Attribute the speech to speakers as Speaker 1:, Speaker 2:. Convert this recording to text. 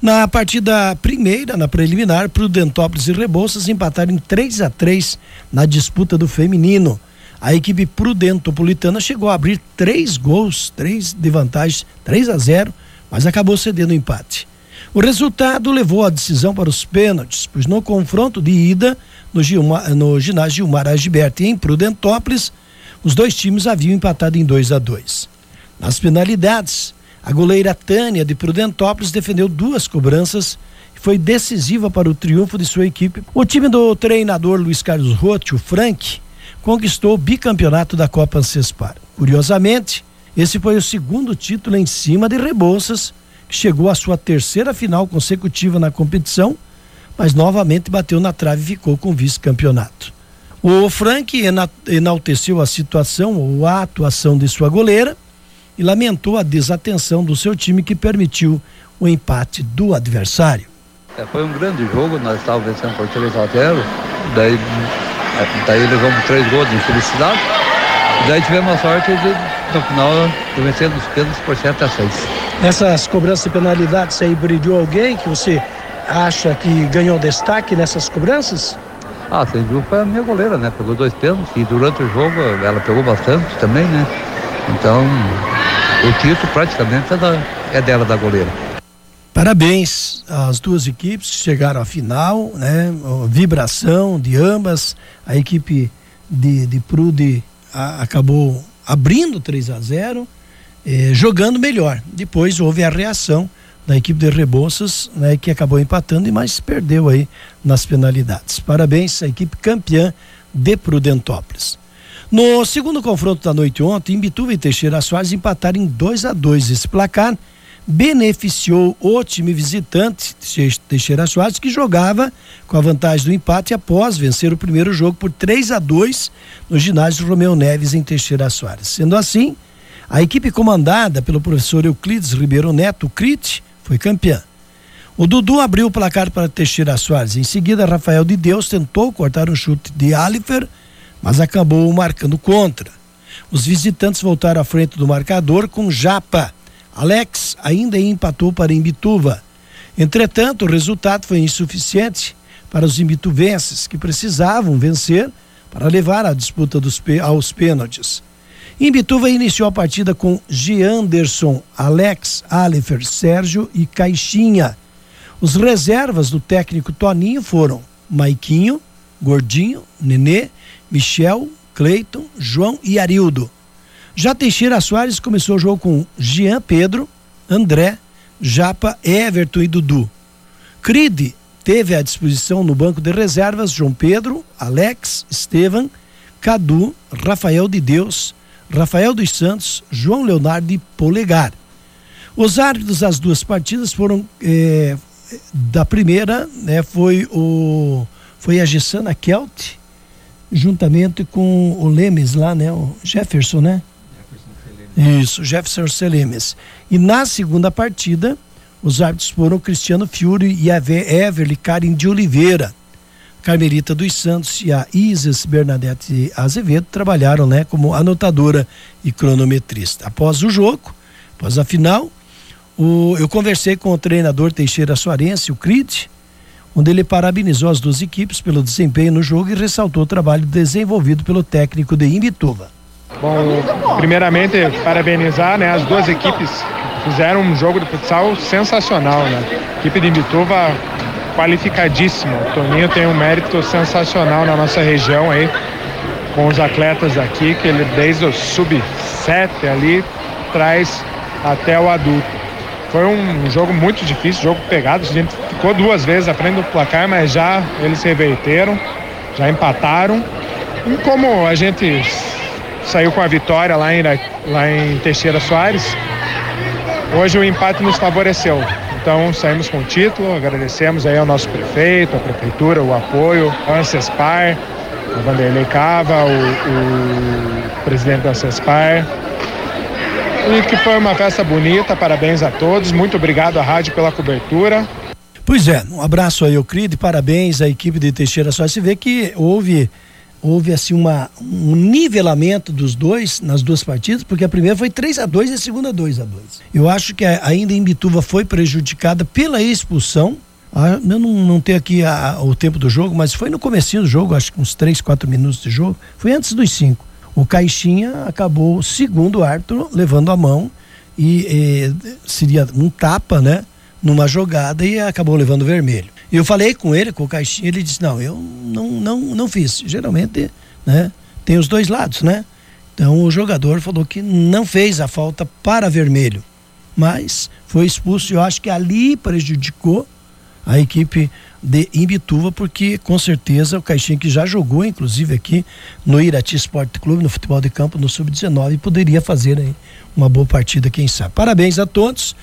Speaker 1: Na partida primeira, na preliminar, Prudentópolis e Rebouças empataram em 3 a 3 na disputa do feminino. A equipe Prudentopolitana chegou a abrir três gols, três de vantagem, 3 a 0, mas acabou cedendo o empate. O resultado levou a decisão para os pênaltis, pois no confronto de ida no, no ginásio Gilmar Agiberti em Prudentópolis, os dois times haviam empatado em 2 a 2. Nas penalidades, a goleira Tânia de Prudentópolis defendeu duas cobranças e foi decisiva para o triunfo de sua equipe. O time do treinador Luiz Carlos Rotti, o Frank, conquistou o bicampeonato da Copa Ancespar. Curiosamente, esse foi o segundo título em cima de Rebouças, que chegou à sua terceira final consecutiva na competição, mas novamente bateu na trave e ficou com o vice-campeonato. O Frank enalteceu a situação ou a atuação de sua goleira e lamentou a desatenção do seu time que permitiu o empate do adversário.
Speaker 2: É, foi um grande jogo, nós estávamos vencendo por 3 a 0, daí, é, daí levamos três gols de infelicidade, daí tivemos a sorte de, no final, de vencer nos pênaltis por 7 a 6.
Speaker 1: Nessas cobranças de penalidades aí brilhou alguém que você acha que ganhou destaque nessas cobranças?
Speaker 2: Ah, sem dúvida foi a minha goleira, né? Pegou dois pênaltis e durante o jogo ela pegou bastante também, né? Então, o título praticamente é, da, é dela, da goleira.
Speaker 1: Parabéns às duas equipes que chegaram à final, né? Vibração de ambas. A equipe de, de Prude a, acabou abrindo 3 a 0 eh, jogando melhor. Depois houve a reação da equipe de Rebouças, né, que acabou empatando e mais perdeu aí nas penalidades. Parabéns à equipe campeã de Prudentópolis. No segundo confronto da noite ontem, Imbituva e Teixeira Soares empataram em 2 a 2 Esse placar beneficiou o time visitante Teixeira Soares, que jogava com a vantagem do empate após vencer o primeiro jogo por 3 a 2 no ginásio Romeu Neves em Teixeira Soares. Sendo assim, a equipe comandada pelo professor Euclides Ribeiro Neto, CRIT, foi campeã. O Dudu abriu o placar para Teixeira Soares. Em seguida, Rafael de Deus tentou cortar um chute de Alifer, mas acabou marcando contra. Os visitantes voltaram à frente do marcador com Japa. Alex ainda empatou para Imbituva. Entretanto, o resultado foi insuficiente para os imbituvenses, que precisavam vencer para levar a disputa dos, aos pênaltis. Imbituva iniciou a partida com Gianderson, Alex, Alifer, Sérgio e Caixinha. Os reservas do técnico Toninho foram Maiquinho, Gordinho, Nenê, Michel, Cleiton, João e Arildo. Já Teixeira Soares começou o jogo com Jean Pedro, André, Japa, Everton e Dudu. Cride teve à disposição no banco de reservas João Pedro, Alex, Estevam, Cadu, Rafael de Deus, Rafael dos Santos, João Leonardo e Polegar. Os árbitros das duas partidas foram é, da primeira, né, foi o foi a Gessana Kelt, juntamente com o Lemes lá, né, o Jefferson, né? Jefferson Isso, Jefferson Selemes. E na segunda partida, os árbitros foram o Cristiano Fiore e a Everly Karim de Oliveira. Carmelita dos Santos e a Isis Bernadette Azevedo trabalharam né, como anotadora e cronometrista. Após o jogo, após a final, o, eu conversei com o treinador Teixeira Soarense, o Crit, onde ele parabenizou as duas equipes pelo desempenho no jogo e ressaltou o trabalho desenvolvido pelo técnico de Imbituva.
Speaker 3: Bom, primeiramente parabenizar né, as duas equipes fizeram um jogo de futsal sensacional, né? A equipe de Imbituva qualificadíssimo. O Toninho tem um mérito sensacional na nossa região aí, com os atletas aqui, que ele desde o sub-7 ali traz até o adulto. Foi um jogo muito difícil, jogo pegado. A gente ficou duas vezes à frente do placar, mas já eles reverteram, já empataram. E como a gente saiu com a vitória lá em, lá em Teixeira Soares, hoje o empate nos favoreceu. Então saímos com o título, agradecemos aí ao nosso prefeito, à prefeitura, o apoio, ao Ancespar, o Vanderlei Cava, o, o presidente do Ancespar. E que foi uma festa bonita, parabéns a todos, muito obrigado à rádio pela cobertura.
Speaker 1: Pois é, um abraço aí ao Cride, parabéns à equipe de Teixeira Só. Se vê que houve houve assim uma, um nivelamento dos dois nas duas partidas, porque a primeira foi 3 a 2 e a segunda 2 a 2 Eu acho que ainda em Bituva foi prejudicada pela expulsão. Ah, eu não, não tenho aqui a, o tempo do jogo, mas foi no começo do jogo, acho que uns 3, 4 minutos de jogo. Foi antes dos 5. O Caixinha acabou, segundo o árbitro, levando a mão e, e seria um tapa, né? Numa jogada e acabou levando vermelho. E eu falei com ele, com o Caixinha, ele disse: Não, eu não, não, não fiz. Geralmente, né? Tem os dois lados, né? Então o jogador falou que não fez a falta para vermelho, mas foi expulso. E eu acho que ali prejudicou a equipe de Imbituva, porque com certeza o Caixinha que já jogou, inclusive aqui no Irati Esporte Clube, no futebol de campo, no Sub-19, poderia fazer aí uma boa partida, quem sabe. Parabéns a todos.